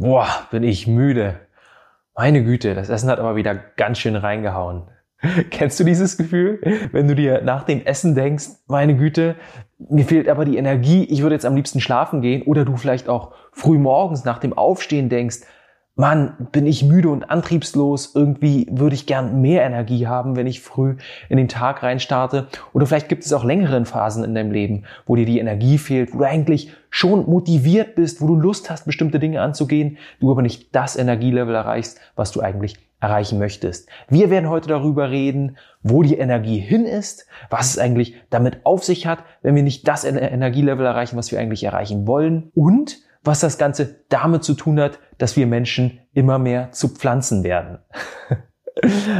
Boah, bin ich müde. Meine Güte, das Essen hat aber wieder ganz schön reingehauen. Kennst du dieses Gefühl, wenn du dir nach dem Essen denkst, meine Güte, mir fehlt aber die Energie, ich würde jetzt am liebsten schlafen gehen oder du vielleicht auch früh morgens nach dem Aufstehen denkst, Mann, bin ich müde und antriebslos, irgendwie würde ich gern mehr Energie haben, wenn ich früh in den Tag reinstarte. Oder vielleicht gibt es auch längere Phasen in deinem Leben, wo dir die Energie fehlt, wo du eigentlich schon motiviert bist, wo du Lust hast, bestimmte Dinge anzugehen, du aber nicht das Energielevel erreichst, was du eigentlich erreichen möchtest. Wir werden heute darüber reden, wo die Energie hin ist, was es eigentlich damit auf sich hat, wenn wir nicht das Energielevel erreichen, was wir eigentlich erreichen wollen und was das Ganze damit zu tun hat, dass wir Menschen immer mehr zu Pflanzen werden.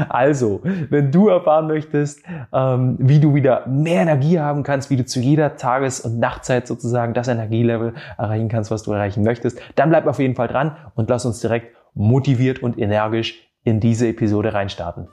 Also, wenn du erfahren möchtest, ähm, wie du wieder mehr Energie haben kannst, wie du zu jeder Tages- und Nachtzeit sozusagen das Energielevel erreichen kannst, was du erreichen möchtest, dann bleib auf jeden Fall dran und lass uns direkt motiviert und energisch in diese Episode reinstarten.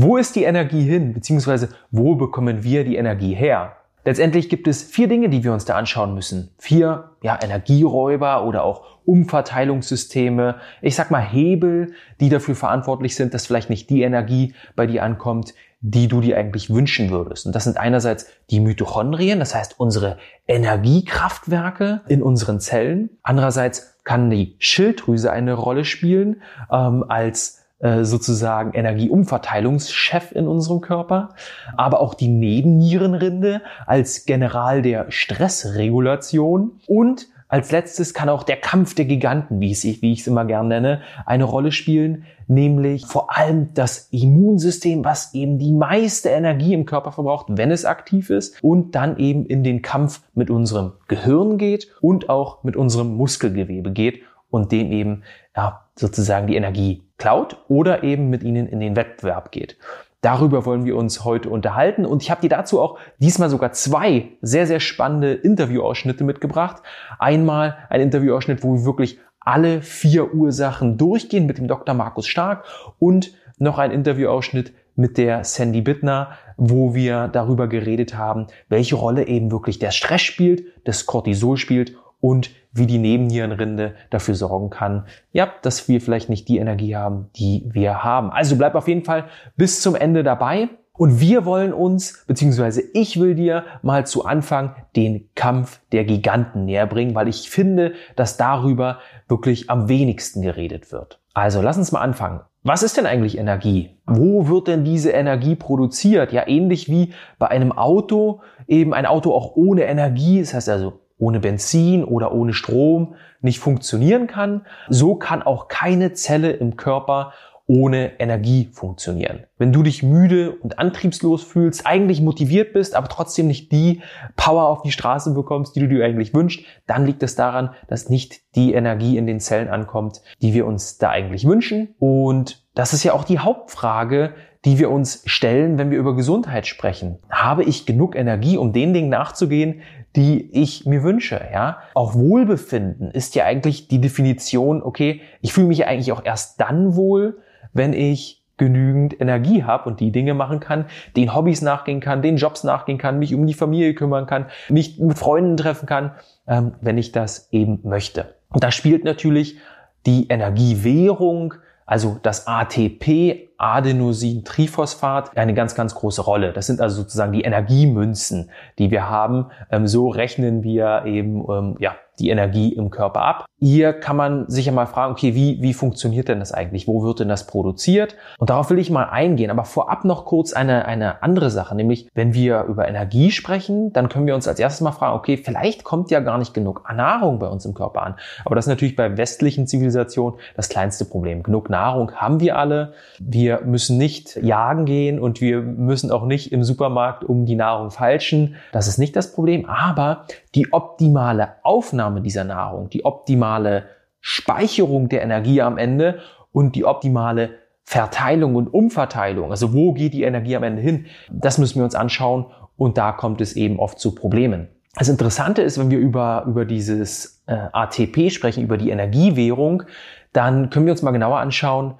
Wo ist die Energie hin, beziehungsweise wo bekommen wir die Energie her? Letztendlich gibt es vier Dinge, die wir uns da anschauen müssen. Vier ja, Energieräuber oder auch Umverteilungssysteme. Ich sag mal Hebel, die dafür verantwortlich sind, dass vielleicht nicht die Energie bei dir ankommt, die du dir eigentlich wünschen würdest. Und das sind einerseits die Mitochondrien, das heißt unsere Energiekraftwerke in unseren Zellen. Andererseits kann die Schilddrüse eine Rolle spielen ähm, als sozusagen Energieumverteilungschef in unserem Körper, aber auch die Nebennierenrinde als General der Stressregulation und als letztes kann auch der Kampf der Giganten, wie, es, wie ich es immer gern nenne, eine Rolle spielen, nämlich vor allem das Immunsystem, was eben die meiste Energie im Körper verbraucht, wenn es aktiv ist und dann eben in den Kampf mit unserem Gehirn geht und auch mit unserem Muskelgewebe geht und dem eben ja, sozusagen die Energie klaut oder eben mit ihnen in den Wettbewerb geht. Darüber wollen wir uns heute unterhalten und ich habe dir dazu auch diesmal sogar zwei sehr, sehr spannende Interviewausschnitte mitgebracht. Einmal ein Interviewausschnitt, wo wir wirklich alle vier Ursachen durchgehen mit dem Dr. Markus Stark und noch ein Interviewausschnitt mit der Sandy Bittner, wo wir darüber geredet haben, welche Rolle eben wirklich der Stress spielt, das Cortisol spielt und wie die Nebennierenrinde dafür sorgen kann, ja, dass wir vielleicht nicht die Energie haben, die wir haben. Also bleib auf jeden Fall bis zum Ende dabei. Und wir wollen uns, beziehungsweise ich will dir mal zu Anfang den Kampf der Giganten näher bringen, weil ich finde, dass darüber wirklich am wenigsten geredet wird. Also lass uns mal anfangen. Was ist denn eigentlich Energie? Wo wird denn diese Energie produziert? Ja, ähnlich wie bei einem Auto, eben ein Auto auch ohne Energie, das heißt also ohne Benzin oder ohne Strom nicht funktionieren kann, so kann auch keine Zelle im Körper ohne Energie funktionieren. Wenn du dich müde und antriebslos fühlst, eigentlich motiviert bist, aber trotzdem nicht die Power auf die Straße bekommst, die du dir eigentlich wünschst, dann liegt es daran, dass nicht die Energie in den Zellen ankommt, die wir uns da eigentlich wünschen. Und das ist ja auch die Hauptfrage, die wir uns stellen, wenn wir über Gesundheit sprechen. Habe ich genug Energie, um den Dingen nachzugehen, die ich mir wünsche, ja. Auch Wohlbefinden ist ja eigentlich die Definition, okay, ich fühle mich eigentlich auch erst dann wohl, wenn ich genügend Energie habe und die Dinge machen kann, den Hobbys nachgehen kann, den Jobs nachgehen kann, mich um die Familie kümmern kann, mich mit Freunden treffen kann, ähm, wenn ich das eben möchte. Und da spielt natürlich die Energiewährung, also das ATP, Adenosin-Triphosphat eine ganz, ganz große Rolle. Das sind also sozusagen die Energiemünzen, die wir haben. Ähm, so rechnen wir eben ähm, ja, die Energie im Körper ab. Hier kann man sich ja mal fragen, okay, wie, wie funktioniert denn das eigentlich? Wo wird denn das produziert? Und darauf will ich mal eingehen. Aber vorab noch kurz eine, eine andere Sache, nämlich wenn wir über Energie sprechen, dann können wir uns als erstes mal fragen, okay, vielleicht kommt ja gar nicht genug Nahrung bei uns im Körper an. Aber das ist natürlich bei westlichen Zivilisationen das kleinste Problem. Genug Nahrung haben wir alle. Wir müssen nicht jagen gehen und wir müssen auch nicht im Supermarkt um die Nahrung falschen. Das ist nicht das Problem. Aber die optimale Aufnahme dieser Nahrung, die optimale Speicherung der Energie am Ende und die optimale Verteilung und Umverteilung, also wo geht die Energie am Ende hin, das müssen wir uns anschauen und da kommt es eben oft zu Problemen. Das Interessante ist, wenn wir über, über dieses äh, ATP sprechen, über die Energiewährung, dann können wir uns mal genauer anschauen,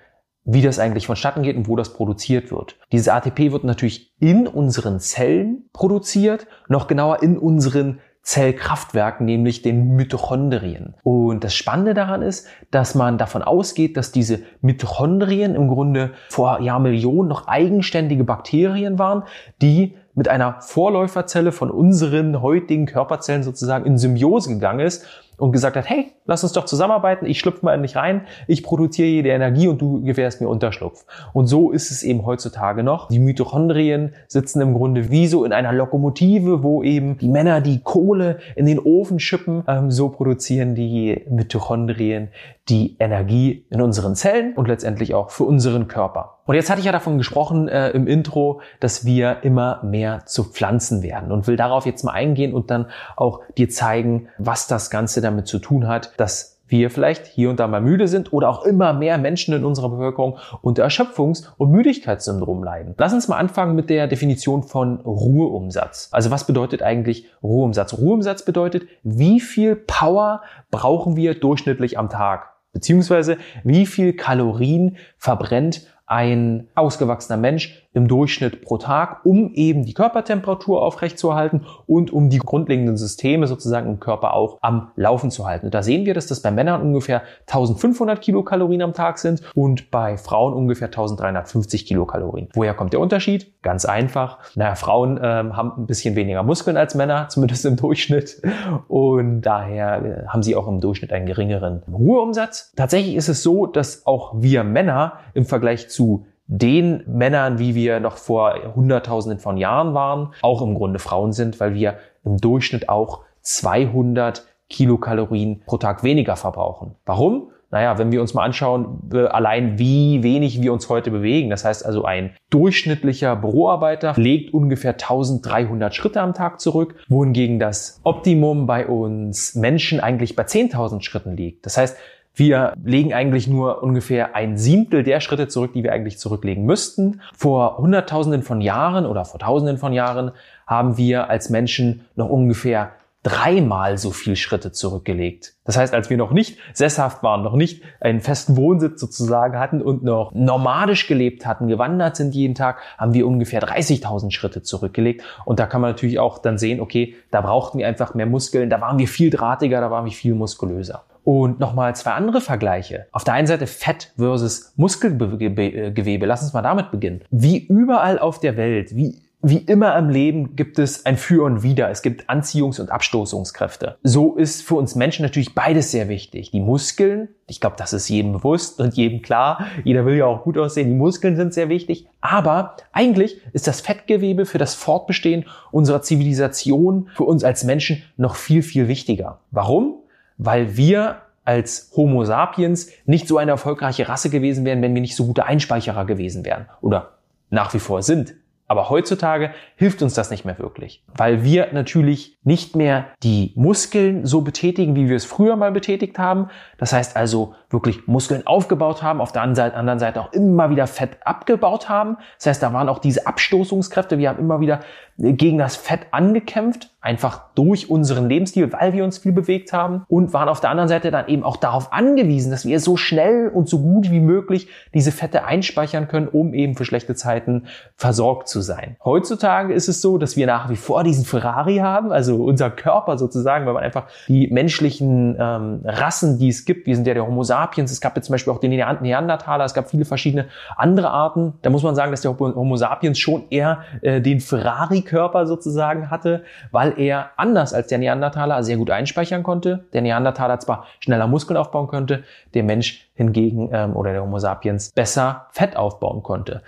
wie das eigentlich vonstatten geht und wo das produziert wird. Dieses ATP wird natürlich in unseren Zellen produziert, noch genauer in unseren Zellkraftwerken, nämlich den Mitochondrien. Und das Spannende daran ist, dass man davon ausgeht, dass diese Mitochondrien im Grunde vor Jahrmillionen noch eigenständige Bakterien waren, die mit einer Vorläuferzelle von unseren heutigen Körperzellen sozusagen in Symbiose gegangen ist und gesagt hat, hey, lass uns doch zusammenarbeiten, ich schlüpfe mal in dich rein, ich produziere jede Energie und du gewährst mir Unterschlupf. Und so ist es eben heutzutage noch. Die Mitochondrien sitzen im Grunde wie so in einer Lokomotive, wo eben die Männer die Kohle in den Ofen schippen. Ähm, so produzieren die Mitochondrien die Energie in unseren Zellen und letztendlich auch für unseren Körper. Und jetzt hatte ich ja davon gesprochen äh, im Intro, dass wir immer mehr zu Pflanzen werden und will darauf jetzt mal eingehen und dann auch dir zeigen, was das Ganze damit zu tun hat, dass wir vielleicht hier und da mal müde sind oder auch immer mehr Menschen in unserer Bevölkerung unter Erschöpfungs- und Müdigkeitssyndrom leiden. Lass uns mal anfangen mit der Definition von Ruheumsatz. Also was bedeutet eigentlich Ruheumsatz? Ruheumsatz bedeutet, wie viel Power brauchen wir durchschnittlich am Tag? Beziehungsweise wie viel Kalorien verbrennt ein ausgewachsener Mensch im Durchschnitt pro Tag, um eben die Körpertemperatur aufrechtzuerhalten und um die grundlegenden Systeme sozusagen im Körper auch am Laufen zu halten. Und da sehen wir, dass das bei Männern ungefähr 1500 Kilokalorien am Tag sind und bei Frauen ungefähr 1350 Kilokalorien. Woher kommt der Unterschied? Ganz einfach. Naja, Frauen ähm, haben ein bisschen weniger Muskeln als Männer, zumindest im Durchschnitt. Und daher äh, haben sie auch im Durchschnitt einen geringeren Ruheumsatz. Tatsächlich ist es so, dass auch wir Männer im Vergleich zu den Männern, wie wir noch vor Hunderttausenden von Jahren waren, auch im Grunde Frauen sind, weil wir im Durchschnitt auch 200 Kilokalorien pro Tag weniger verbrauchen. Warum? Naja, wenn wir uns mal anschauen, allein wie wenig wir uns heute bewegen. Das heißt also, ein durchschnittlicher Büroarbeiter legt ungefähr 1300 Schritte am Tag zurück, wohingegen das Optimum bei uns Menschen eigentlich bei 10.000 Schritten liegt. Das heißt, wir legen eigentlich nur ungefähr ein Siebtel der Schritte zurück, die wir eigentlich zurücklegen müssten. Vor Hunderttausenden von Jahren oder vor Tausenden von Jahren haben wir als Menschen noch ungefähr dreimal so viel Schritte zurückgelegt. Das heißt, als wir noch nicht sesshaft waren, noch nicht einen festen Wohnsitz sozusagen hatten und noch nomadisch gelebt hatten, gewandert sind jeden Tag, haben wir ungefähr 30.000 Schritte zurückgelegt. Und da kann man natürlich auch dann sehen, okay, da brauchten wir einfach mehr Muskeln, da waren wir viel drahtiger, da waren wir viel muskulöser. Und nochmal zwei andere Vergleiche. Auf der einen Seite Fett versus Muskelgewebe. Lass uns mal damit beginnen. Wie überall auf der Welt, wie wie immer im Leben gibt es ein Für und Wider. Es gibt Anziehungs- und Abstoßungskräfte. So ist für uns Menschen natürlich beides sehr wichtig. Die Muskeln, ich glaube, das ist jedem bewusst und jedem klar. Jeder will ja auch gut aussehen. Die Muskeln sind sehr wichtig. Aber eigentlich ist das Fettgewebe für das Fortbestehen unserer Zivilisation, für uns als Menschen noch viel, viel wichtiger. Warum? Weil wir als Homo sapiens nicht so eine erfolgreiche Rasse gewesen wären, wenn wir nicht so gute Einspeicherer gewesen wären oder nach wie vor sind. Aber heutzutage hilft uns das nicht mehr wirklich, weil wir natürlich nicht mehr die Muskeln so betätigen, wie wir es früher mal betätigt haben. Das heißt also wirklich Muskeln aufgebaut haben, auf der anderen Seite auch immer wieder Fett abgebaut haben. Das heißt, da waren auch diese Abstoßungskräfte. Wir haben immer wieder gegen das Fett angekämpft, einfach durch unseren Lebensstil, weil wir uns viel bewegt haben und waren auf der anderen Seite dann eben auch darauf angewiesen, dass wir so schnell und so gut wie möglich diese Fette einspeichern können, um eben für schlechte Zeiten versorgt zu sein. Heutzutage ist es so, dass wir nach wie vor diesen Ferrari haben, also unser Körper sozusagen, weil man einfach die menschlichen ähm, Rassen, die es gibt, wir sind ja der Homo sapiens, es gab jetzt zum Beispiel auch den Neandertaler, es gab viele verschiedene andere Arten. Da muss man sagen, dass der Homo sapiens schon eher äh, den Ferrari-Körper sozusagen hatte, weil weil er anders als der Neandertaler sehr gut einspeichern konnte. Der Neandertaler zwar schneller Muskeln aufbauen konnte, der Mensch hingegen ähm, oder der Homo sapiens besser Fett aufbauen konnte.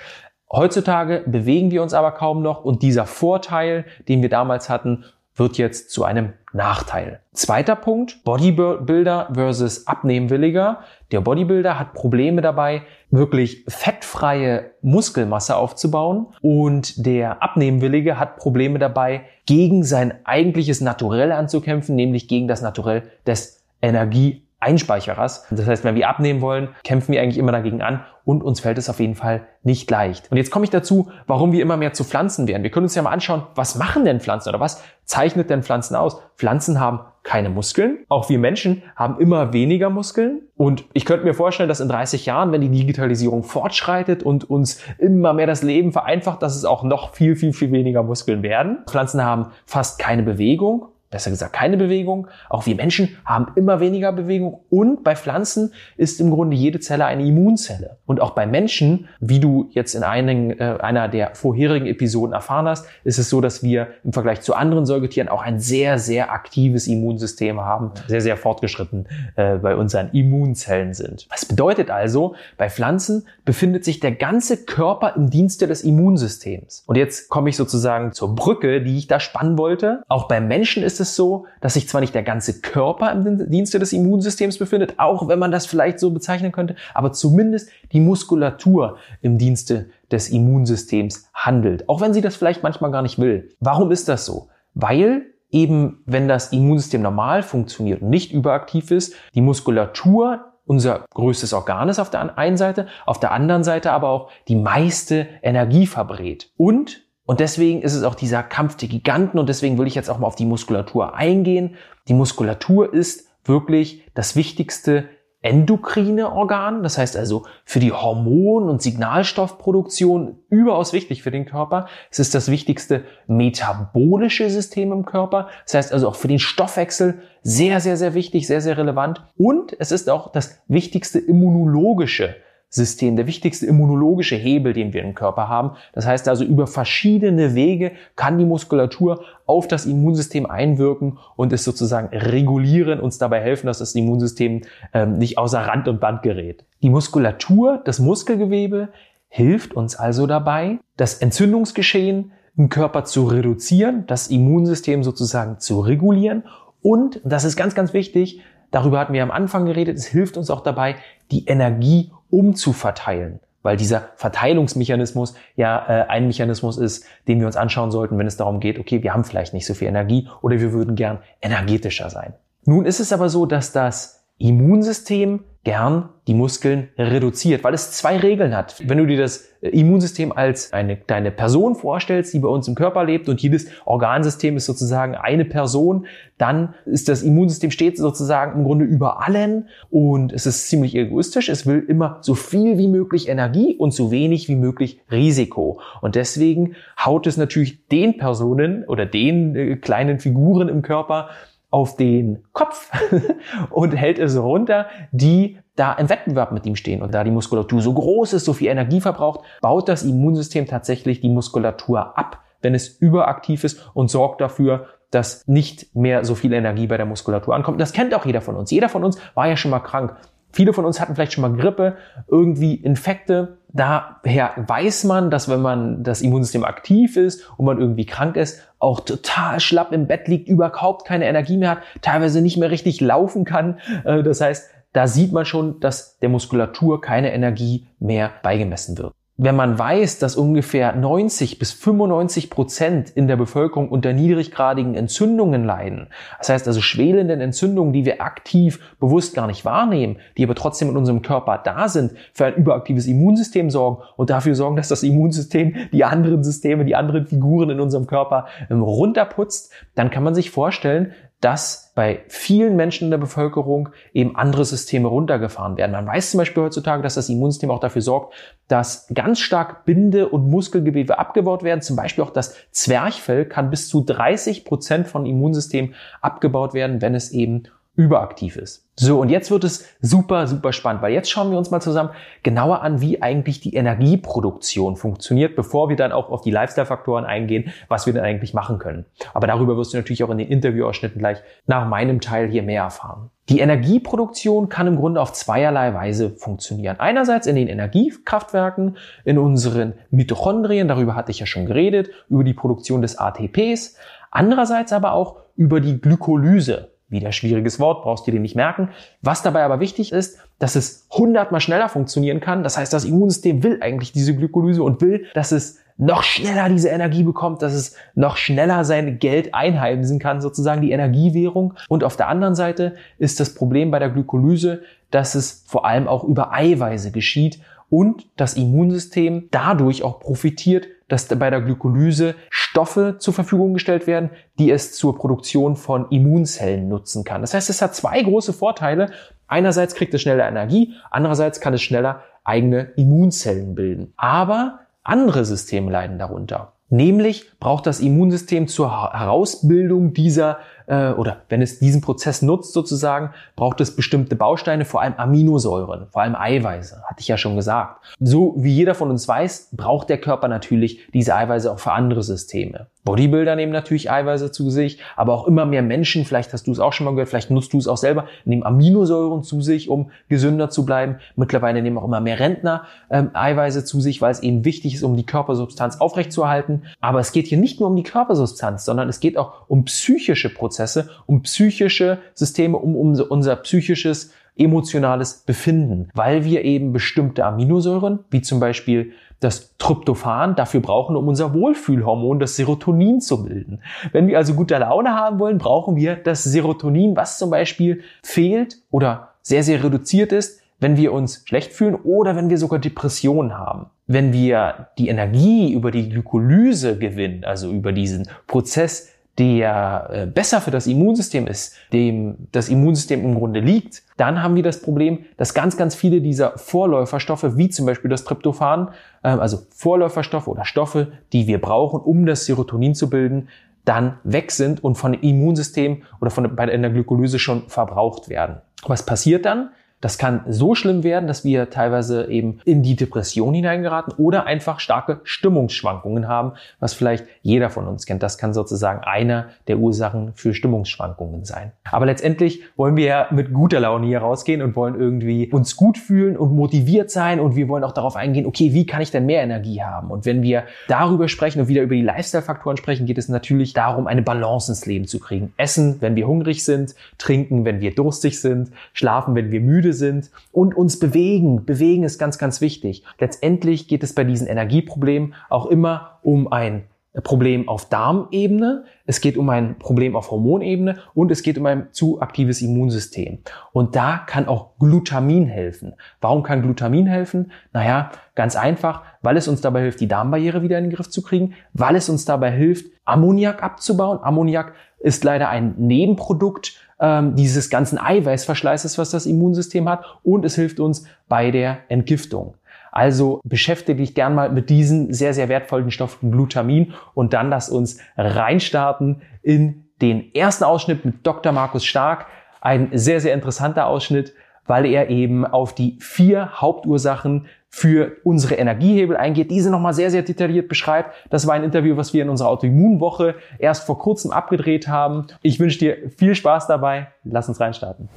Heutzutage bewegen wir uns aber kaum noch und dieser Vorteil, den wir damals hatten, wird jetzt zu einem Nachteil. Zweiter Punkt, Bodybuilder versus Abnehmwilliger. Der Bodybuilder hat Probleme dabei, wirklich fettfreie Muskelmasse aufzubauen und der Abnehmwillige hat Probleme dabei, gegen sein eigentliches Naturell anzukämpfen, nämlich gegen das Naturell des Energie Einspeicherers. Das heißt, wenn wir abnehmen wollen, kämpfen wir eigentlich immer dagegen an und uns fällt es auf jeden Fall nicht leicht. Und jetzt komme ich dazu, warum wir immer mehr zu Pflanzen werden. Wir können uns ja mal anschauen, was machen denn Pflanzen oder was zeichnet denn Pflanzen aus? Pflanzen haben keine Muskeln. Auch wir Menschen haben immer weniger Muskeln. Und ich könnte mir vorstellen, dass in 30 Jahren, wenn die Digitalisierung fortschreitet und uns immer mehr das Leben vereinfacht, dass es auch noch viel, viel, viel weniger Muskeln werden. Pflanzen haben fast keine Bewegung besser gesagt keine Bewegung. Auch wir Menschen haben immer weniger Bewegung. Und bei Pflanzen ist im Grunde jede Zelle eine Immunzelle. Und auch bei Menschen, wie du jetzt in einigen, äh, einer der vorherigen Episoden erfahren hast, ist es so, dass wir im Vergleich zu anderen Säugetieren auch ein sehr, sehr aktives Immunsystem haben, sehr, sehr fortgeschritten äh, bei unseren Immunzellen sind. Das bedeutet also, bei Pflanzen befindet sich der ganze Körper im Dienste des Immunsystems. Und jetzt komme ich sozusagen zur Brücke, die ich da spannen wollte. Auch beim Menschen ist es so, dass sich zwar nicht der ganze Körper im Dienste des Immunsystems befindet, auch wenn man das vielleicht so bezeichnen könnte, aber zumindest die Muskulatur im Dienste des Immunsystems handelt, auch wenn sie das vielleicht manchmal gar nicht will. Warum ist das so? Weil eben, wenn das Immunsystem normal funktioniert und nicht überaktiv ist, die Muskulatur unser größtes Organ ist auf der einen Seite, auf der anderen Seite aber auch die meiste Energie verbrät. Und und deswegen ist es auch dieser Kampf der Giganten und deswegen will ich jetzt auch mal auf die Muskulatur eingehen. Die Muskulatur ist wirklich das wichtigste endokrine Organ, das heißt also für die Hormon- und Signalstoffproduktion überaus wichtig für den Körper. Es ist das wichtigste metabolische System im Körper, das heißt also auch für den Stoffwechsel sehr, sehr, sehr wichtig, sehr, sehr relevant. Und es ist auch das wichtigste immunologische System, der wichtigste immunologische Hebel, den wir im Körper haben. Das heißt also, über verschiedene Wege kann die Muskulatur auf das Immunsystem einwirken und es sozusagen regulieren, uns dabei helfen, dass das Immunsystem ähm, nicht außer Rand und Band gerät. Die Muskulatur, das Muskelgewebe, hilft uns also dabei, das Entzündungsgeschehen im Körper zu reduzieren, das Immunsystem sozusagen zu regulieren und, das ist ganz, ganz wichtig, darüber hatten wir am Anfang geredet, es hilft uns auch dabei, die Energie umzuverteilen. Weil dieser Verteilungsmechanismus ja äh, ein Mechanismus ist, den wir uns anschauen sollten, wenn es darum geht, okay, wir haben vielleicht nicht so viel Energie oder wir würden gern energetischer sein. Nun ist es aber so, dass das Immunsystem gern die Muskeln reduziert, weil es zwei Regeln hat. Wenn du dir das Immunsystem als eine deine Person vorstellst, die bei uns im Körper lebt und jedes Organsystem ist sozusagen eine Person, dann ist das Immunsystem stets sozusagen im Grunde über allen und es ist ziemlich egoistisch. Es will immer so viel wie möglich Energie und so wenig wie möglich Risiko. Und deswegen haut es natürlich den Personen oder den äh, kleinen Figuren im Körper auf den Kopf und hält es runter, die da im Wettbewerb mit ihm stehen. Und da die Muskulatur so groß ist, so viel Energie verbraucht, baut das Immunsystem tatsächlich die Muskulatur ab, wenn es überaktiv ist und sorgt dafür, dass nicht mehr so viel Energie bei der Muskulatur ankommt. Das kennt auch jeder von uns. Jeder von uns war ja schon mal krank. Viele von uns hatten vielleicht schon mal Grippe, irgendwie Infekte. Daher weiß man, dass wenn man das Immunsystem aktiv ist und man irgendwie krank ist, auch total schlapp im Bett liegt, überhaupt keine Energie mehr hat, teilweise nicht mehr richtig laufen kann. Äh, das heißt, da sieht man schon, dass der Muskulatur keine Energie mehr beigemessen wird wenn man weiß, dass ungefähr 90 bis 95 Prozent in der Bevölkerung unter niedriggradigen Entzündungen leiden, das heißt also schwelenden Entzündungen, die wir aktiv bewusst gar nicht wahrnehmen, die aber trotzdem in unserem Körper da sind, für ein überaktives Immunsystem sorgen und dafür sorgen, dass das Immunsystem die anderen Systeme, die anderen Figuren in unserem Körper ähm, runterputzt, dann kann man sich vorstellen, dass bei vielen Menschen in der Bevölkerung eben andere Systeme runtergefahren werden. Man weiß zum Beispiel heutzutage, dass das Immunsystem auch dafür sorgt, dass ganz stark Binde- und Muskelgewebe abgebaut werden. Zum Beispiel auch das Zwerchfell kann bis zu 30 Prozent von Immunsystem abgebaut werden, wenn es eben überaktiv ist. So, und jetzt wird es super, super spannend, weil jetzt schauen wir uns mal zusammen genauer an, wie eigentlich die Energieproduktion funktioniert, bevor wir dann auch auf die Lifestyle-Faktoren eingehen, was wir denn eigentlich machen können. Aber darüber wirst du natürlich auch in den Interviewausschnitten gleich nach meinem Teil hier mehr erfahren. Die Energieproduktion kann im Grunde auf zweierlei Weise funktionieren. Einerseits in den Energiekraftwerken, in unseren Mitochondrien, darüber hatte ich ja schon geredet, über die Produktion des ATPs. Andererseits aber auch über die Glykolyse Wieder schwieriges Wort, brauchst du dir nicht merken. Was dabei aber wichtig ist, dass es hundertmal schneller funktionieren kann. Das heißt, das Immunsystem will eigentlich diese Glykolyse und will, dass es noch schneller diese Energie bekommt, dass es noch schneller sein Geld einheimsen kann, sozusagen die Energiewährung. Und auf der anderen Seite ist das Problem bei der Glykolyse, dass es vor allem auch über Eiweiße geschieht und das Immunsystem dadurch auch profitiert, dass bei der Glykolyse Stoffe zur Verfügung gestellt werden, die es zur Produktion von Immunzellen nutzen kann. Das heißt, es hat zwei große Vorteile. Einerseits kriegt es schneller Energie, andererseits kann es schneller eigene Immunzellen bilden. Aber andere Systeme leiden darunter. Nämlich braucht das Immunsystem zur Herausbildung dieser äh, oder wenn es diesen Prozess nutzt sozusagen, braucht es bestimmte Bausteine, vor allem Aminosäuren, vor allem Eiweiße, hatte ich ja schon gesagt. So wie jeder von uns weiß, braucht der Körper natürlich diese Eiweiße auch für andere Systeme. Bodybuilder nehmen natürlich Eiweiße zu sich, aber auch immer mehr Menschen, vielleicht hast du es auch schon mal gehört, vielleicht nutzt du es auch selber, nehmen Aminosäuren zu sich, um gesünder zu bleiben. Mittlerweile nehmen auch immer mehr Rentner ähm, Eiweiße zu sich, weil es eben wichtig ist, um die Körpersubstanz aufrechtzuerhalten. Aber es geht hier nicht nur um die Körpersubstanz, sondern es geht auch um psychische Prozesse, um psychische Systeme, um, um unser psychisches emotionales Befinden, weil wir eben bestimmte Aminosäuren, wie zum Beispiel das Tryptophan dafür brauchen, um unser Wohlfühlhormon, das Serotonin zu bilden. Wenn wir also gute Laune haben wollen, brauchen wir das Serotonin, was zum Beispiel fehlt oder sehr, sehr reduziert ist, wenn wir uns schlecht fühlen oder wenn wir sogar Depressionen haben. Wenn wir die Energie über die Glykolyse gewinnen, also über diesen Prozess der äh, besser für das Immunsystem ist, dem das Immunsystem im Grunde liegt, dann haben wir das Problem, dass ganz, ganz viele dieser Vorläuferstoffe, wie zum Beispiel das Tryptophan, ähm, also Vorläuferstoffe oder Stoffe, die wir brauchen, um das Serotonin zu bilden, dann weg sind und von dem Immunsystem oder von, bei der Glykolyse schon verbraucht werden. Was passiert dann? Das kann so schlimm werden, dass wir teilweise eben in die Depression hineingeraten oder einfach starke Stimmungsschwankungen haben, was vielleicht jeder von uns kennt. Das kann sozusagen einer der Ursachen für Stimmungsschwankungen sein. Aber letztendlich wollen wir ja mit guter Laune hier rausgehen und wollen irgendwie uns gut fühlen und motiviert sein und wir wollen auch darauf eingehen, okay, wie kann ich denn mehr Energie haben? Und wenn wir darüber sprechen und wieder über die Lifestyle-Faktoren sprechen, geht es natürlich darum, eine Balance ins Leben zu kriegen. Essen, wenn wir hungrig sind, trinken, wenn wir durstig sind, schlafen, wenn wir müde müde sind und uns bewegen. Bewegen ist ganz, ganz wichtig. Letztendlich geht es bei diesen Energieproblemen auch immer um ein Problem auf Darmebene, es geht um ein Problem auf Hormonebene und es geht um ein zu aktives Immunsystem. Und da kann auch Glutamin helfen. Warum kann Glutamin helfen? Naja, ganz einfach, weil es uns dabei hilft, die Darmbarriere wieder in den Griff zu kriegen, weil es uns dabei hilft, Ammoniak abzubauen. Ammoniak ist leider ein Nebenprodukt ähm, dieses ganzen Eiweißverschleißes, was das Immunsystem hat und es hilft uns bei der Entgiftung. Also beschäftige dich gern mal mit diesen sehr, sehr wertvollen Stoffen Glutamin und dann lass uns reinstarten in den ersten Ausschnitt mit Dr. Markus Stark. Ein sehr, sehr interessanter Ausschnitt, weil er eben auf die vier Hauptursachen für unsere Energiehebel eingeht, diese nochmal sehr, sehr detailliert beschreibt. Das war ein Interview, was wir in unserer Autoimmunwoche erst vor kurzem abgedreht haben. Ich wünsche dir viel Spaß dabei. Lass uns reinstarten.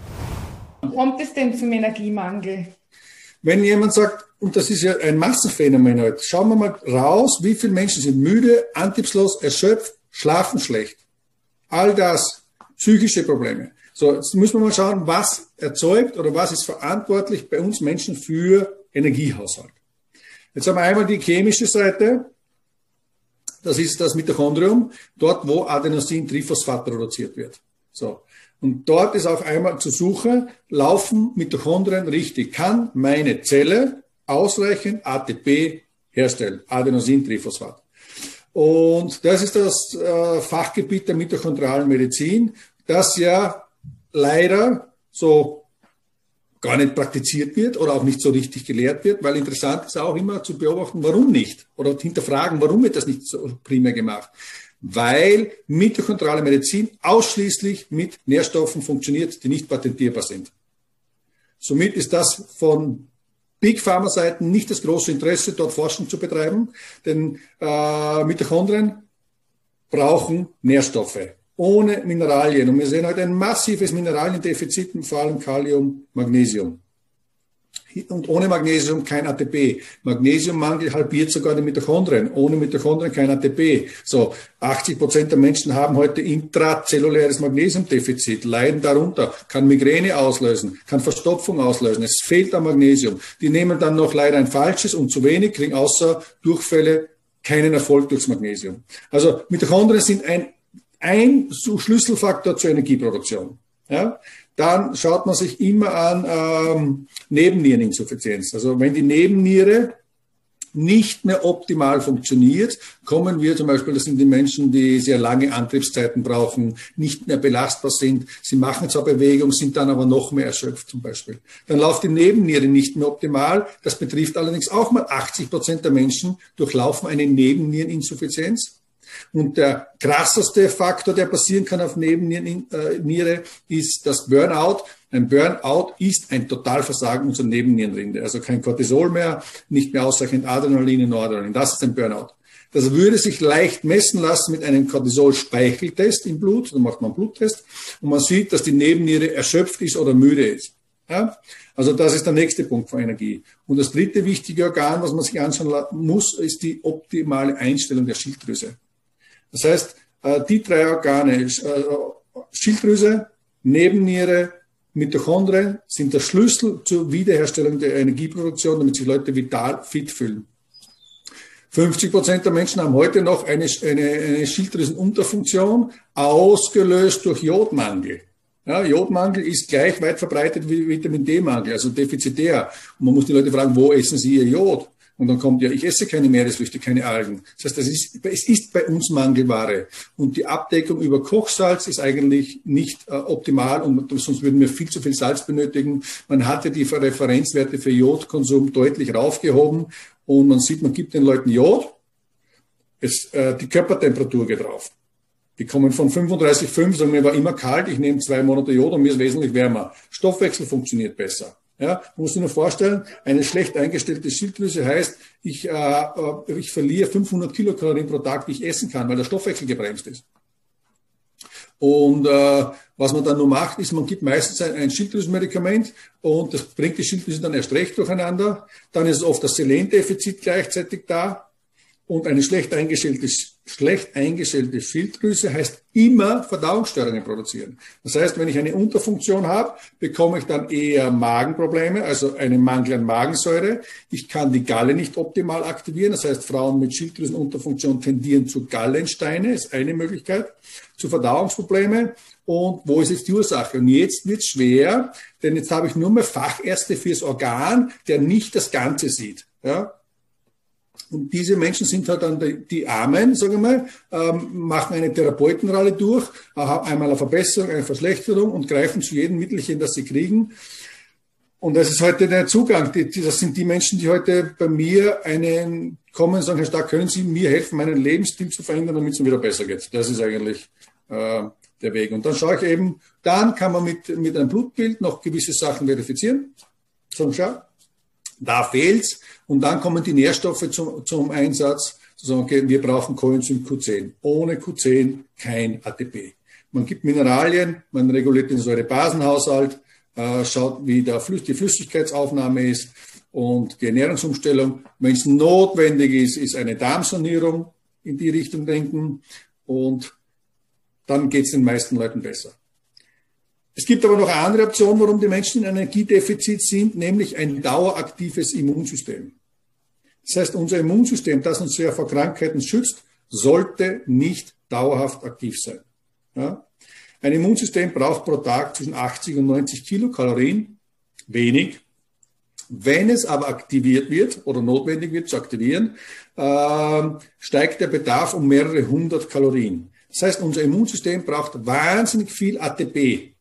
Kommt es denn zum Energiemangel? Wenn jemand sagt, und das ist ja ein Massenphänomen heute, schauen wir mal raus, wie viele Menschen sind müde, antriebslos, erschöpft, schlafen schlecht. All das, psychische Probleme. So, jetzt müssen wir mal schauen, was erzeugt oder was ist verantwortlich bei uns Menschen für Energiehaushalt. Jetzt haben wir einmal die chemische Seite. Das ist das Mitochondrium, dort wo Adenosin-Triphosphat produziert wird. So. Und dort ist auch einmal zu suchen, laufen Mitochondrien richtig? Kann meine Zelle ausreichend ATP herstellen? Adenosin-Triphosphat. Und das ist das äh, Fachgebiet der mitochondrialen Medizin, das ja leider so gar nicht praktiziert wird oder auch nicht so richtig gelehrt wird, weil interessant ist auch immer zu beobachten, warum nicht oder hinterfragen, warum wird das nicht so primär gemacht. Weil mitochondrale Medizin ausschließlich mit Nährstoffen funktioniert, die nicht patentierbar sind. Somit ist das von Big Pharma Seiten nicht das große Interesse, dort Forschung zu betreiben, denn äh, Mitochondrien brauchen Nährstoffe ohne Mineralien. Und wir sehen heute ein massives Mineraliendefizit, vor allem Kalium, Magnesium. und ohne Magnesium kein ATP. Magnesiummangel halbiert sogar die Mitochondrien. Ohne Mitochondrien kein ATP. So, 80 Prozent der Menschen haben heute intrazelluläres Magnesiumdefizit, leiden darunter, kann Migräne auslösen, kann Verstopfung auslösen. Es fehlt an Magnesium. Die nehmen dann noch leider ein falsches und zu wenig, kriegen außer Durchfälle keinen Erfolg durchs Magnesium. Also Mitochondrien sind ein, ein Schlüsselfaktor zur Energieproduktion. Ja? Dann schaut man sich immer an ähm, Nebenniereninsuffizienz. Also wenn die Nebenniere nicht mehr optimal funktioniert, kommen wir zum Beispiel, das sind die Menschen, die sehr lange Antriebszeiten brauchen, nicht mehr belastbar sind. Sie machen zwar Bewegung, sind dann aber noch mehr erschöpft zum Beispiel. Dann läuft die Nebenniere nicht mehr optimal. Das betrifft allerdings auch mal 80 Prozent der Menschen durchlaufen eine Nebenniereninsuffizienz. Und der krasseste Faktor, der passieren kann auf Nebenniere, ist das Burnout. Ein Burnout ist ein Totalversagen unserer Nebennierenrinde. Also kein Cortisol mehr, nicht mehr ausreichend Adrenalin und Noradrenalin. Das ist ein Burnout. Das würde sich leicht messen lassen mit einem Cortisol-Speicheltest im Blut. Da macht man einen Bluttest und man sieht, dass die Nebenniere erschöpft ist oder müde ist. Ja? Also das ist der nächste Punkt von Energie. Und das dritte wichtige Organ, was man sich anschauen muss, ist die optimale Einstellung der Schilddrüse. Das heißt, äh, die drei Organe, äh, Schilddrüse, Nebenniere, Mitochondrien sind der Schlüssel zur Wiederherstellung der Energieproduktion, damit sich Leute vital fit fühlen. 50 Prozent der Menschen haben heute noch eine, eine, eine Schilddrüsenunterfunktion, ausgelöst durch Jodmangel. Ja, Jodmangel ist gleich weit verbreitet wie Vitamin D-Mangel, also defizitär. Und man muss die Leute fragen, wo essen sie ihr Jod? Und dann kommt ja, ich esse keine Meeresfrüchte, keine Algen. Das heißt, das ist, es ist bei uns Mangelware. Und die Abdeckung über Kochsalz ist eigentlich nicht äh, optimal und sonst würden wir viel zu viel Salz benötigen. Man hatte die Referenzwerte für Jodkonsum deutlich raufgehoben und man sieht, man gibt den Leuten Jod, es, äh, die Körpertemperatur geht drauf. Die kommen von 35,5, sagen mir war immer kalt, ich nehme zwei Monate Jod und mir ist wesentlich wärmer. Stoffwechsel funktioniert besser. Ja, muss ich nur vorstellen, eine schlecht eingestellte Schilddrüse heißt, ich, äh, äh ich verliere 500 Kilokalorien pro Tag, die ich essen kann, weil der Stoffwechsel gebremst ist. Und äh, was man dann nur macht, ist, man gibt meistens ein, ein Schilddrüsenmedikament und das bringt die Schilddrüse dann erst recht durcheinander. Dann ist oft das Selendefizit gleichzeitig da und eine schlecht eingestellte, schlecht eingestellte Schilddrüse heißt immer Verdauungsstörungen produzieren. Das heißt, wenn ich eine Unterfunktion habe, bekomme ich dann eher Magenprobleme, also einen Mangel an Magensäure. Ich kann die Galle nicht optimal aktivieren. Das heißt, Frauen mit Schilddrüsenunterfunktion tendieren zu Gallensteine, ist eine Möglichkeit, zu Verdauungsprobleme. Und wo ist jetzt die Ursache? Und jetzt wird schwer, denn jetzt habe ich nur mehr Fachärzte fürs Organ, der nicht das Ganze sieht. Ja? Und diese Menschen sind halt dann die, die Armen, sagen wir mal, ähm, machen eine Therapeutenrolle durch, äh, einmal eine Verbesserung, eine Verschlechterung und greifen zu jedem Mittelchen, das sie kriegen. Und das ist heute der Zugang. Das sind die Menschen, die heute bei mir einen kommen und sagen, Herr Stark, können Sie mir helfen, meinen Lebensstil zu verändern, damit es mir wieder besser geht. Das ist eigentlich äh, der Weg. Und dann schaue ich eben, dann kann man mit, mit einem Blutbild noch gewisse Sachen verifizieren. So, schau, da fehlt's. Und dann kommen die Nährstoffe zum, zum Einsatz. Zu sagen, okay, wir brauchen Coenzym Q10. Ohne Q10 kein ATP. Man gibt Mineralien, man reguliert den Säurebasenhaushalt, äh, schaut, wie der Flüss, die Flüssigkeitsaufnahme ist und die Ernährungsumstellung. Wenn es notwendig ist, ist eine Darmsanierung in die Richtung denken und dann geht es den meisten Leuten besser. Es gibt aber noch eine andere Option, warum die Menschen in Energiedefizit sind, nämlich ein daueraktives Immunsystem. Das heißt, unser Immunsystem, das uns sehr vor Krankheiten schützt, sollte nicht dauerhaft aktiv sein. Ja? Ein Immunsystem braucht pro Tag zwischen 80 und 90 Kilokalorien, wenig. Wenn es aber aktiviert wird oder notwendig wird zu aktivieren, äh, steigt der Bedarf um mehrere hundert Kalorien. Das heißt, unser Immunsystem braucht wahnsinnig viel ATP,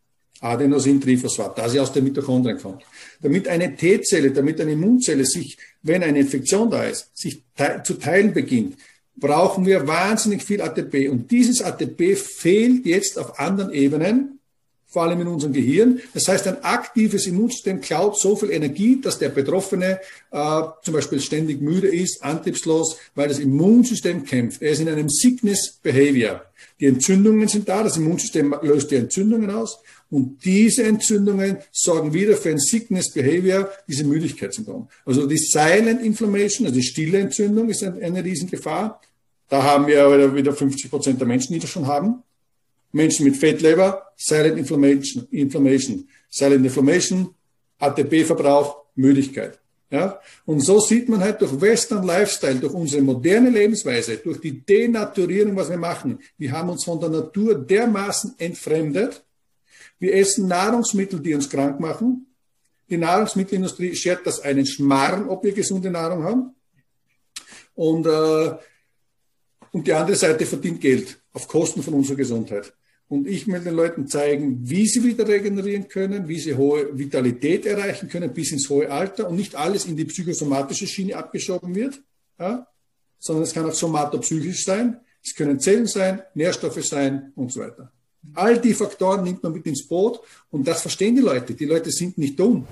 Adenosintriphosphat, das ja aus den Mitochondrien kommt. Damit eine T-Zelle, damit eine Immunzelle sich, wenn eine Infektion da ist, sich te zu teilen beginnt, brauchen wir wahnsinnig viel ATP. Und dieses ATP fehlt jetzt auf anderen Ebenen vor allem in unserem Gehirn. Das heißt, ein aktives Immunsystem klaut so viel Energie, dass der Betroffene äh, zum Beispiel ständig müde ist, antriebslos, weil das Immunsystem kämpft. Er ist in einem Sickness Behavior. Die Entzündungen sind da, das Immunsystem löst die Entzündungen aus und diese Entzündungen sorgen wieder für ein Sickness Behavior, diese Müdigkeitssyndrom. Also die Silent Inflammation, also die stille Entzündung ist eine, eine Riesengefahr. Da haben wir wieder 50 Prozent der Menschen, die das schon haben. Menschen mit Fettleber, Silent Inflammation, Inflammation. Silent Inflammation, ATP-Verbrauch, Müdigkeit. Ja? Und so sieht man halt durch Western Lifestyle, durch unsere moderne Lebensweise, durch die Denaturierung, was wir machen. Wir haben uns von der Natur dermaßen entfremdet. Wir essen Nahrungsmittel, die uns krank machen. Die Nahrungsmittelindustrie schert das einen Schmarrn, ob wir gesunde Nahrung haben. Und, äh, und die andere Seite verdient Geld auf Kosten von unserer Gesundheit. Und ich will den Leuten zeigen, wie sie wieder regenerieren können, wie sie hohe Vitalität erreichen können bis ins hohe Alter und nicht alles in die psychosomatische Schiene abgeschoben wird, ja? sondern es kann auch somatopsychisch sein. Es können Zellen sein, Nährstoffe sein und so weiter. All die Faktoren nimmt man mit ins Boot und das verstehen die Leute. Die Leute sind nicht dumm.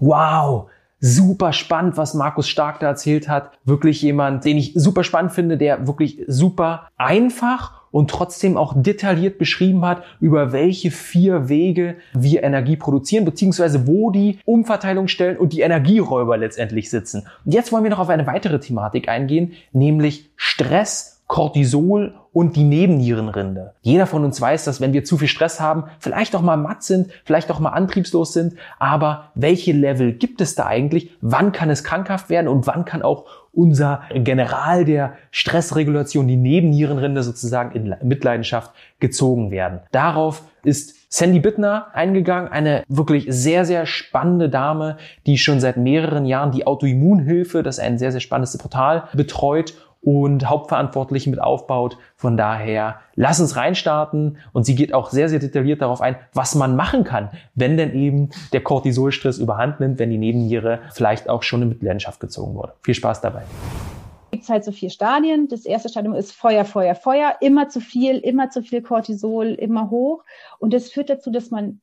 Wow, super spannend, was Markus Stark da erzählt hat. Wirklich jemand, den ich super spannend finde, der wirklich super einfach und trotzdem auch detailliert beschrieben hat, über welche vier Wege wir Energie produzieren, beziehungsweise wo die Umverteilungsstellen und die Energieräuber letztendlich sitzen. Und jetzt wollen wir noch auf eine weitere Thematik eingehen, nämlich Stress Cortisol und die Nebennierenrinde. Jeder von uns weiß, dass wenn wir zu viel Stress haben, vielleicht auch mal matt sind, vielleicht auch mal antriebslos sind, aber welche Level gibt es da eigentlich? Wann kann es krankhaft werden und wann kann auch unser General der Stressregulation, die Nebennierenrinde sozusagen in Mitleidenschaft gezogen werden. Darauf ist Sandy Bittner eingegangen, eine wirklich sehr, sehr spannende Dame, die schon seit mehreren Jahren die Autoimmunhilfe, das ist ein sehr, sehr spannendes Portal, betreut und Hauptverantwortlichen mit aufbaut. Von daher, lass uns reinstarten. Und sie geht auch sehr, sehr detailliert darauf ein, was man machen kann, wenn denn eben der Cortisolstress überhand nimmt, wenn die Nebenniere vielleicht auch schon in Mitleidenschaft gezogen wurde. Viel Spaß dabei gibt halt so vier Stadien. Das erste Stadium ist Feuer, Feuer, Feuer. Immer zu viel, immer zu viel Cortisol, immer hoch. Und das führt dazu, dass man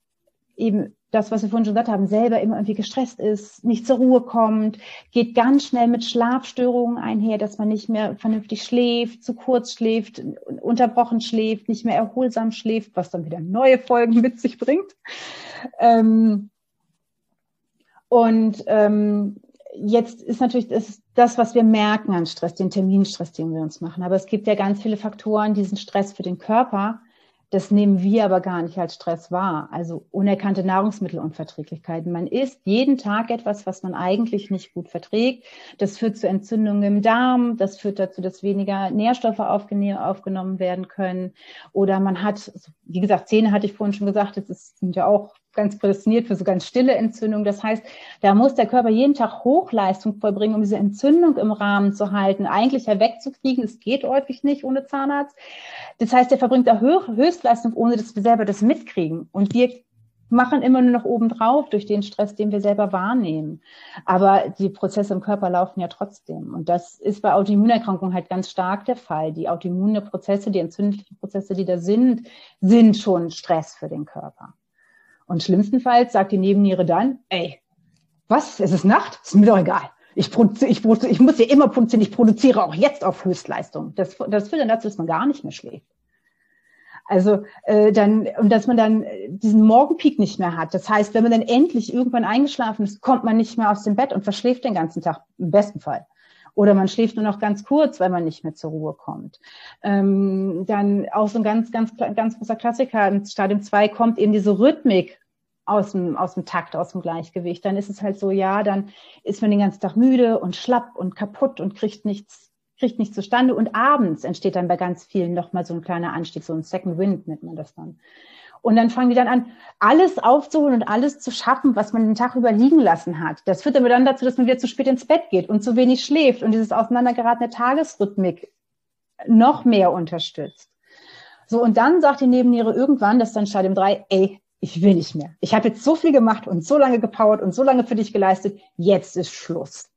eben das, was wir vorhin schon gesagt haben, selber immer irgendwie gestresst ist, nicht zur Ruhe kommt, geht ganz schnell mit Schlafstörungen einher, dass man nicht mehr vernünftig schläft, zu kurz schläft, unterbrochen schläft, nicht mehr erholsam schläft, was dann wieder neue Folgen mit sich bringt. Ähm, und ähm, jetzt ist natürlich das, das, was wir merken an Stress, den Terminstress, den wir uns machen. Aber es gibt ja ganz viele Faktoren, diesen Stress für den Körper, das nehmen wir aber gar nicht als Stress wahr. Also unerkannte Nahrungsmittelunverträglichkeiten. Man isst jeden Tag etwas, was man eigentlich nicht gut verträgt. Das führt zu Entzündungen im Darm. Das führt dazu, dass weniger Nährstoffe aufgenommen werden können. Oder man hat, wie gesagt, Zähne hatte ich vorhin schon gesagt, das sind ja auch ganz prädestiniert für so ganz stille Entzündungen. Das heißt, da muss der Körper jeden Tag Hochleistung vollbringen, um diese Entzündung im Rahmen zu halten, eigentlich ja wegzukriegen. Es geht häufig nicht ohne Zahnarzt. Das heißt, der verbringt da Höchstleistung, ohne dass wir selber das mitkriegen. Und wir machen immer nur noch oben drauf durch den Stress, den wir selber wahrnehmen. Aber die Prozesse im Körper laufen ja trotzdem. Und das ist bei Autoimmunerkrankungen halt ganz stark der Fall. Die autoimmune Prozesse, die entzündlichen Prozesse, die da sind, sind schon Stress für den Körper. Und schlimmstenfalls sagt die Nebenniere dann, ey, was? Es ist Nacht? Ist mir doch egal. Ich, ich, ich muss ja immer produzieren, ich produziere auch jetzt auf Höchstleistung. Das, das führt dann dazu, dass man gar nicht mehr schläft. Also äh, dann, und dass man dann diesen Morgenpeak nicht mehr hat. Das heißt, wenn man dann endlich irgendwann eingeschlafen ist, kommt man nicht mehr aus dem Bett und verschläft den ganzen Tag, im besten Fall. Oder man schläft nur noch ganz kurz, weil man nicht mehr zur Ruhe kommt. Ähm, dann auch so ein ganz, ganz, ganz großer Klassiker, in Stadium 2 kommt eben diese Rhythmik aus dem, aus dem Takt, aus dem Gleichgewicht. Dann ist es halt so, ja, dann ist man den ganzen Tag müde und schlapp und kaputt und kriegt nichts, kriegt nichts zustande. Und abends entsteht dann bei ganz vielen nochmal so ein kleiner Anstieg, so ein Second Wind nennt man das dann. Und dann fangen die dann an, alles aufzuholen und alles zu schaffen, was man den Tag über liegen lassen hat. Das führt aber dann dazu, dass man wieder zu spät ins Bett geht und zu wenig schläft und dieses auseinandergeratene Tagesrhythmik noch mehr unterstützt. So, und dann sagt die Nebenniere irgendwann, das ist dann Stadium 3, ey, ich will nicht mehr. Ich habe jetzt so viel gemacht und so lange gepowert und so lange für dich geleistet, jetzt ist Schluss.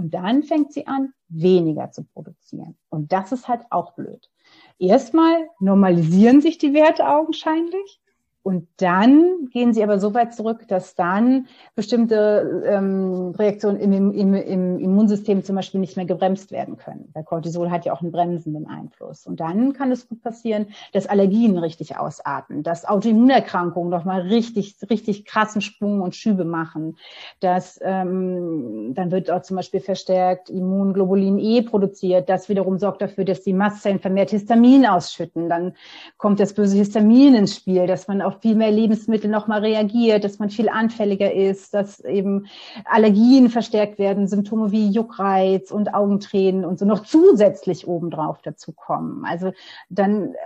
Und dann fängt sie an, weniger zu produzieren. Und das ist halt auch blöd. Erstmal normalisieren sich die Werte augenscheinlich. Und dann gehen sie aber so weit zurück, dass dann bestimmte ähm, Reaktionen im, im, im Immunsystem zum Beispiel nicht mehr gebremst werden können. Weil Cortisol hat ja auch einen bremsenden Einfluss. Und dann kann es gut passieren, dass Allergien richtig ausarten, dass Autoimmunerkrankungen nochmal richtig, richtig krassen Sprung und Schübe machen. Dass ähm, dann wird auch zum Beispiel verstärkt Immunglobulin E produziert. Das wiederum sorgt dafür, dass die Mastzellen vermehrt Histamin ausschütten. Dann kommt das böse Histamin ins Spiel, dass man auf viel mehr Lebensmittel nochmal reagiert, dass man viel anfälliger ist, dass eben Allergien verstärkt werden, Symptome wie Juckreiz und Augentränen und so noch zusätzlich obendrauf dazu kommen. Also dann äh,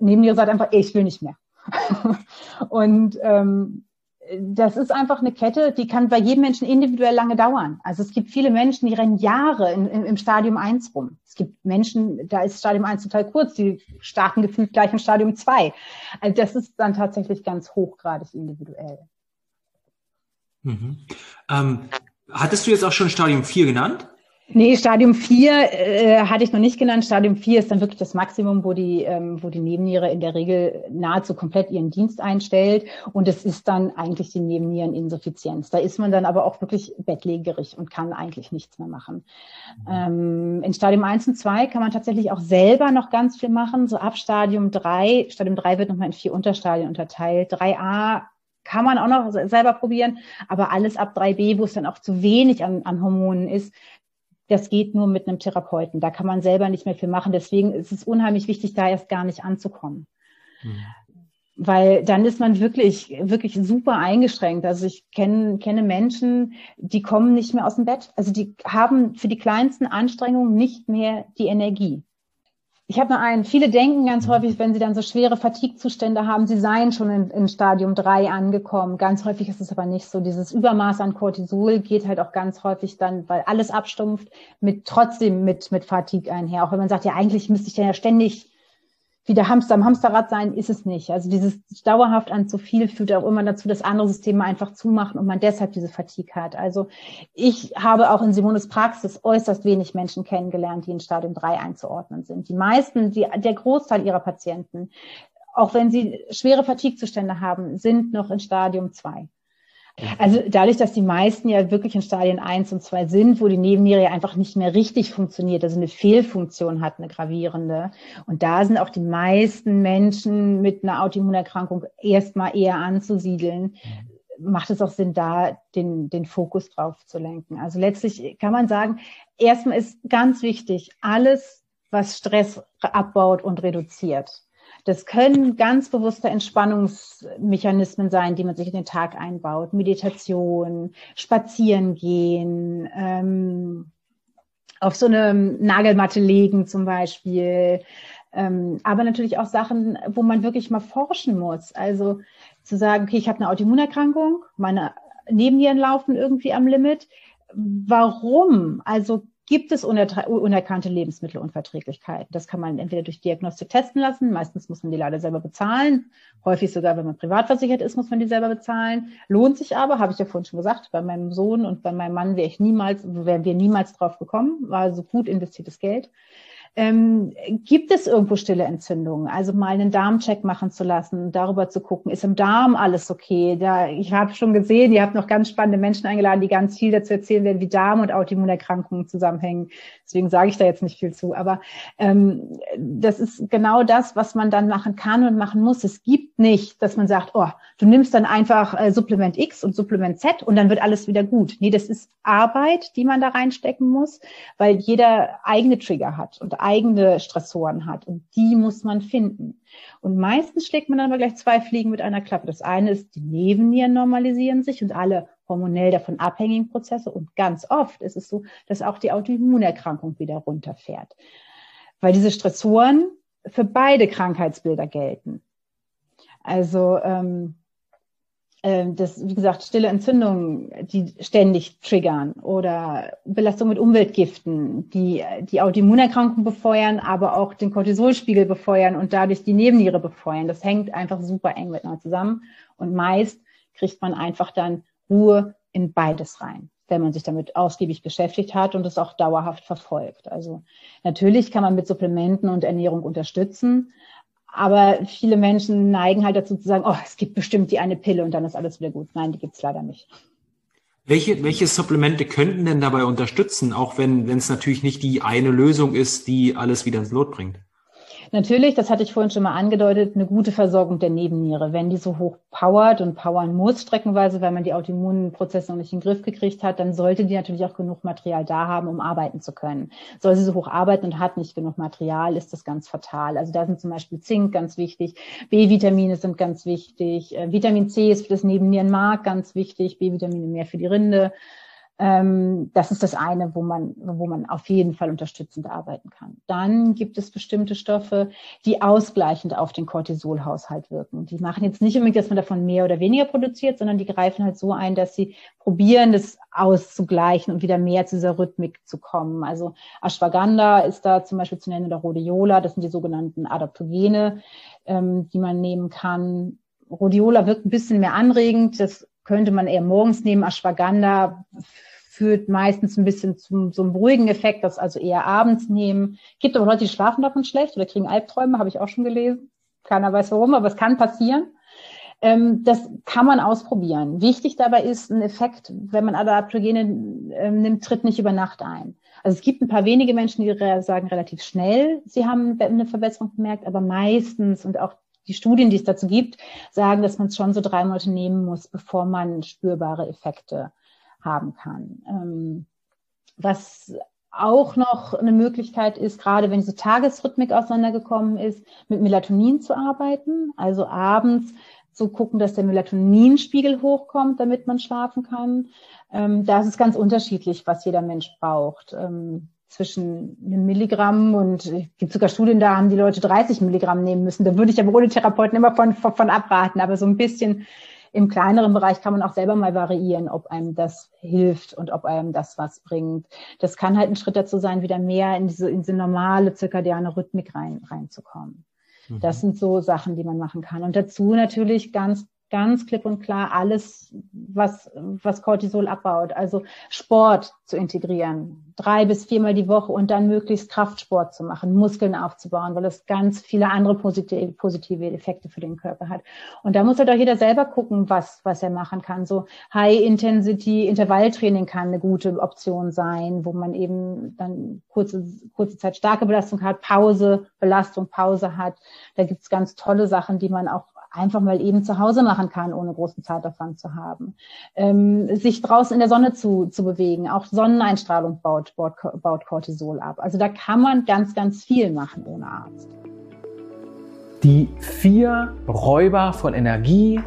nehmen die sagt einfach, ich will nicht mehr. und ähm, das ist einfach eine Kette, die kann bei jedem Menschen individuell lange dauern. Also es gibt viele Menschen, die rennen Jahre in, in, im Stadium 1 rum. Es gibt Menschen, da ist Stadium 1 total kurz, die starten gefühlt gleich im Stadium 2. Also das ist dann tatsächlich ganz hochgradig individuell. Mhm. Ähm, hattest du jetzt auch schon Stadium 4 genannt? Nee, Stadium 4 äh, hatte ich noch nicht genannt. Stadium 4 ist dann wirklich das Maximum, wo die, ähm, wo die Nebenniere in der Regel nahezu komplett ihren Dienst einstellt. Und es ist dann eigentlich die Nebenniereninsuffizienz. Da ist man dann aber auch wirklich bettlägerig und kann eigentlich nichts mehr machen. Mhm. Ähm, in Stadium 1 und 2 kann man tatsächlich auch selber noch ganz viel machen. So ab Stadium 3, Stadium 3 wird nochmal in vier Unterstadien unterteilt. 3a kann man auch noch selber probieren, aber alles ab 3b, wo es dann auch zu wenig an, an Hormonen ist, das geht nur mit einem Therapeuten. Da kann man selber nicht mehr viel machen. Deswegen ist es unheimlich wichtig, da erst gar nicht anzukommen. Mhm. Weil dann ist man wirklich, wirklich super eingeschränkt. Also ich kenne, kenne Menschen, die kommen nicht mehr aus dem Bett. Also die haben für die kleinsten Anstrengungen nicht mehr die Energie. Ich habe noch einen. Viele denken ganz mhm. häufig, wenn sie dann so schwere Fatigue-Zustände haben, sie seien schon in, in Stadium 3 angekommen. Ganz häufig ist es aber nicht so. Dieses Übermaß an Cortisol geht halt auch ganz häufig dann, weil alles abstumpft, mit trotzdem mit, mit Fatigue einher. Auch wenn man sagt, ja, eigentlich müsste ich dann ja ständig wie der Hamster am Hamsterrad sein, ist es nicht. Also dieses dauerhaft an zu viel führt auch immer dazu, dass andere Systeme einfach zumachen und man deshalb diese Fatigue hat. Also ich habe auch in Simones Praxis äußerst wenig Menschen kennengelernt, die in Stadium 3 einzuordnen sind. Die meisten, die, der Großteil ihrer Patienten, auch wenn sie schwere Fatigue-Zustände haben, sind noch in Stadium 2. Also dadurch, dass die meisten ja wirklich in Stadien 1 und 2 sind, wo die Nebenniere ja einfach nicht mehr richtig funktioniert, also eine Fehlfunktion hat, eine gravierende. Und da sind auch die meisten Menschen mit einer Autoimmunerkrankung erstmal eher anzusiedeln. Macht es auch Sinn, da den, den Fokus drauf zu lenken. Also letztlich kann man sagen, erstmal ist ganz wichtig, alles, was Stress abbaut und reduziert das können ganz bewusste Entspannungsmechanismen sein, die man sich in den Tag einbaut. Meditation, spazieren gehen, ähm, auf so eine Nagelmatte legen zum Beispiel. Ähm, aber natürlich auch Sachen, wo man wirklich mal forschen muss. Also zu sagen, okay, ich habe eine Autoimmunerkrankung, meine Nebennieren laufen irgendwie am Limit. Warum? Also gibt es unerkannte Lebensmittelunverträglichkeiten. Das kann man entweder durch Diagnostik testen lassen. Meistens muss man die leider selber bezahlen. Häufig sogar, wenn man privat versichert ist, muss man die selber bezahlen. Lohnt sich aber, habe ich ja vorhin schon gesagt, bei meinem Sohn und bei meinem Mann wäre ich niemals, wären wir niemals drauf gekommen. War so gut investiertes Geld. Ähm, gibt es irgendwo stille Entzündungen? Also mal einen Darmcheck machen zu lassen, darüber zu gucken, ist im Darm alles okay? Da, ich habe schon gesehen, ihr habt noch ganz spannende Menschen eingeladen, die ganz viel dazu erzählen werden, wie Darm und Autoimmunerkrankungen zusammenhängen. Deswegen sage ich da jetzt nicht viel zu. Aber ähm, das ist genau das, was man dann machen kann und machen muss. Es gibt nicht, dass man sagt, oh, du nimmst dann einfach äh, Supplement X und Supplement Z und dann wird alles wieder gut. Nee, das ist Arbeit, die man da reinstecken muss, weil jeder eigene Trigger hat und eigene Stressoren hat und die muss man finden. Und meistens schlägt man dann aber gleich zwei Fliegen mit einer Klappe. Das eine ist, die Nebennieren normalisieren sich und alle hormonell davon abhängigen Prozesse. Und ganz oft ist es so, dass auch die Autoimmunerkrankung wieder runterfährt. Weil diese Stressoren für beide Krankheitsbilder gelten. Also ähm, das, wie gesagt, stille Entzündungen, die ständig triggern oder Belastung mit Umweltgiften, die die Autoimmunerkrankung befeuern, aber auch den Cortisolspiegel befeuern und dadurch die Nebenniere befeuern. Das hängt einfach super eng miteinander zusammen und meist kriegt man einfach dann Ruhe in beides rein, wenn man sich damit ausgiebig beschäftigt hat und es auch dauerhaft verfolgt. Also natürlich kann man mit Supplementen und Ernährung unterstützen, Aber viele Menschen neigen halt dazu zu sagen, oh, es gibt bestimmt die eine Pille und dann ist alles wieder gut. Nein, die gibt's leider nicht. Welche, welche Supplemente könnten denn dabei unterstützen, auch wenn wenn es natürlich nicht die eine Lösung ist, die alles wieder ins Lot bringt? Natürlich, das hatte ich vorhin schon mal angedeutet, eine gute Versorgung der Nebenniere. Wenn die so hoch powert und powern muss streckenweise, weil man die Autoimmunprozesse noch nicht in den Griff gekriegt hat, dann sollte die natürlich auch genug Material da haben, um arbeiten zu können. Soll sie so hoch arbeiten und hat nicht genug Material, ist das ganz fatal. Also da sind zum Beispiel Zink ganz wichtig, B-Vitamine sind ganz wichtig, äh, Vitamin C ist für das Nebennierenmark ganz wichtig, B-Vitamine mehr für die Rinde. Ähm, das ist das eine, wo man, wo man auf jeden Fall unterstützend arbeiten kann. Dann gibt es bestimmte Stoffe, die ausgleichend auf den Cortisolhaushalt wirken. Die machen jetzt nicht unbedingt, dass man davon mehr oder weniger produziert, sondern die greifen halt so ein, dass sie probieren, das auszugleichen und wieder mehr zu dieser Rhythmik zu kommen. Also Ashwagandha ist da zum Beispiel zu nennen oder Rhodiola, das sind die sogenannten Adaptogene, ähm, die man nehmen kann. Rhodiola wirkt ein bisschen mehr anregend, das könnte man eher morgens nehmen. Ashwagandha führt meistens ein bisschen zum so einem beruhigen Effekt, das also eher abends nehmen. Gibt aber Leute, die schlafen davon schlecht oder kriegen Albträume, habe ich auch schon gelesen. Keiner weiß warum, aber es kann passieren. Ähm, das kann man ausprobieren. Wichtig dabei ist ein Effekt, wenn man Adaptogene ähm, nimmt, tritt nicht über Nacht ein. Also es gibt ein paar wenige Menschen, die sagen relativ schnell, sie haben eine Verbesserung gemerkt, aber meistens und auch die Studien, die es dazu gibt, sagen, dass man es schon so drei Monate nehmen muss, bevor man spürbare Effekte haben kann. Ähm, was auch noch eine Möglichkeit ist, gerade wenn diese Tagesrhythmik auseinandergekommen ist, mit Melatonin zu arbeiten. Also abends zu gucken, dass der Melatoninspiegel hochkommt, damit man schlafen kann. Ähm, da ist es ganz unterschiedlich, was jeder Mensch braucht. Ähm, zwischen einem Milligramm und es gibt sogar Studien, da haben die Leute 30 Milligramm nehmen müssen. Da würde ich aber ohne Therapeuten immer von, von, von abraten. Aber so ein bisschen im kleineren Bereich kann man auch selber mal variieren, ob einem das hilft und ob einem das was bringt. Das kann halt ein Schritt dazu sein, wieder mehr in diese, in diese normale zirkadiane Rhythmik rein, reinzukommen. Mhm. Das sind so Sachen, die man machen kann. Und dazu natürlich ganz ganz klipp und klar alles, was, was Cortisol abbaut. Also Sport zu integrieren, drei bis viermal die Woche und dann möglichst Kraftsport zu machen, Muskeln aufzubauen, weil es ganz viele andere positive, Effekte für den Körper hat. Und da muss halt auch jeder selber gucken, was, was er machen kann. So High-Intensity-Intervalltraining kann eine gute Option sein, wo man eben dann kurze, kurze Zeit starke Belastung hat, Pause, Belastung, Pause hat. Da gibt's ganz tolle Sachen, die man auch einfach mal eben zu Hause machen kann, ohne großen Zeitaufwand zu haben. Ähm, sich draußen in der Sonne zu, zu bewegen, auch Sonneneinstrahlung baut, baut, baut Cortisol ab. Also da kann man ganz, ganz viel machen ohne Arzt. Die vier Räuber von Energie,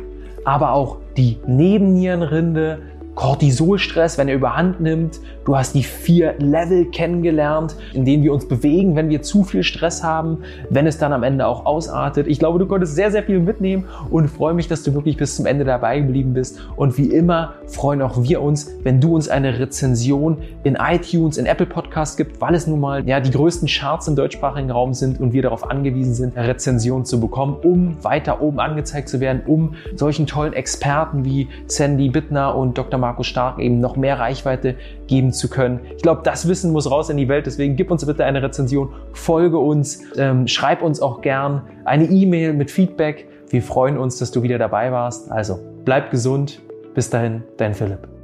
aber auch die Nebennierenrinde, Cortisolstress, wenn er überhand nimmt. Du hast die vier Level kennengelernt, in denen wir uns bewegen, wenn wir zu viel Stress haben, wenn es dann am Ende auch ausartet. Ich glaube, du konntest sehr, sehr viel mitnehmen und freue mich, dass du wirklich bis zum Ende dabei geblieben bist. Und wie immer freuen auch wir uns, wenn du uns eine Rezension in iTunes, in Apple Podcast gibt, weil es nun mal ja, die größten Charts im deutschsprachigen Raum sind und wir darauf angewiesen sind, Rezensionen zu bekommen, um weiter oben angezeigt zu werden, um solchen tollen Experten wie Sandy Bittner und Dr. Markus Stark eben noch mehr Reichweite geben zu können. Ich glaube, das Wissen muss raus in die Welt. Deswegen gib uns bitte eine Rezension, folge uns, ähm, schreib uns auch gern eine E-Mail mit Feedback. Wir freuen uns, dass du wieder dabei warst. Also bleib gesund. Bis dahin, dein Philipp.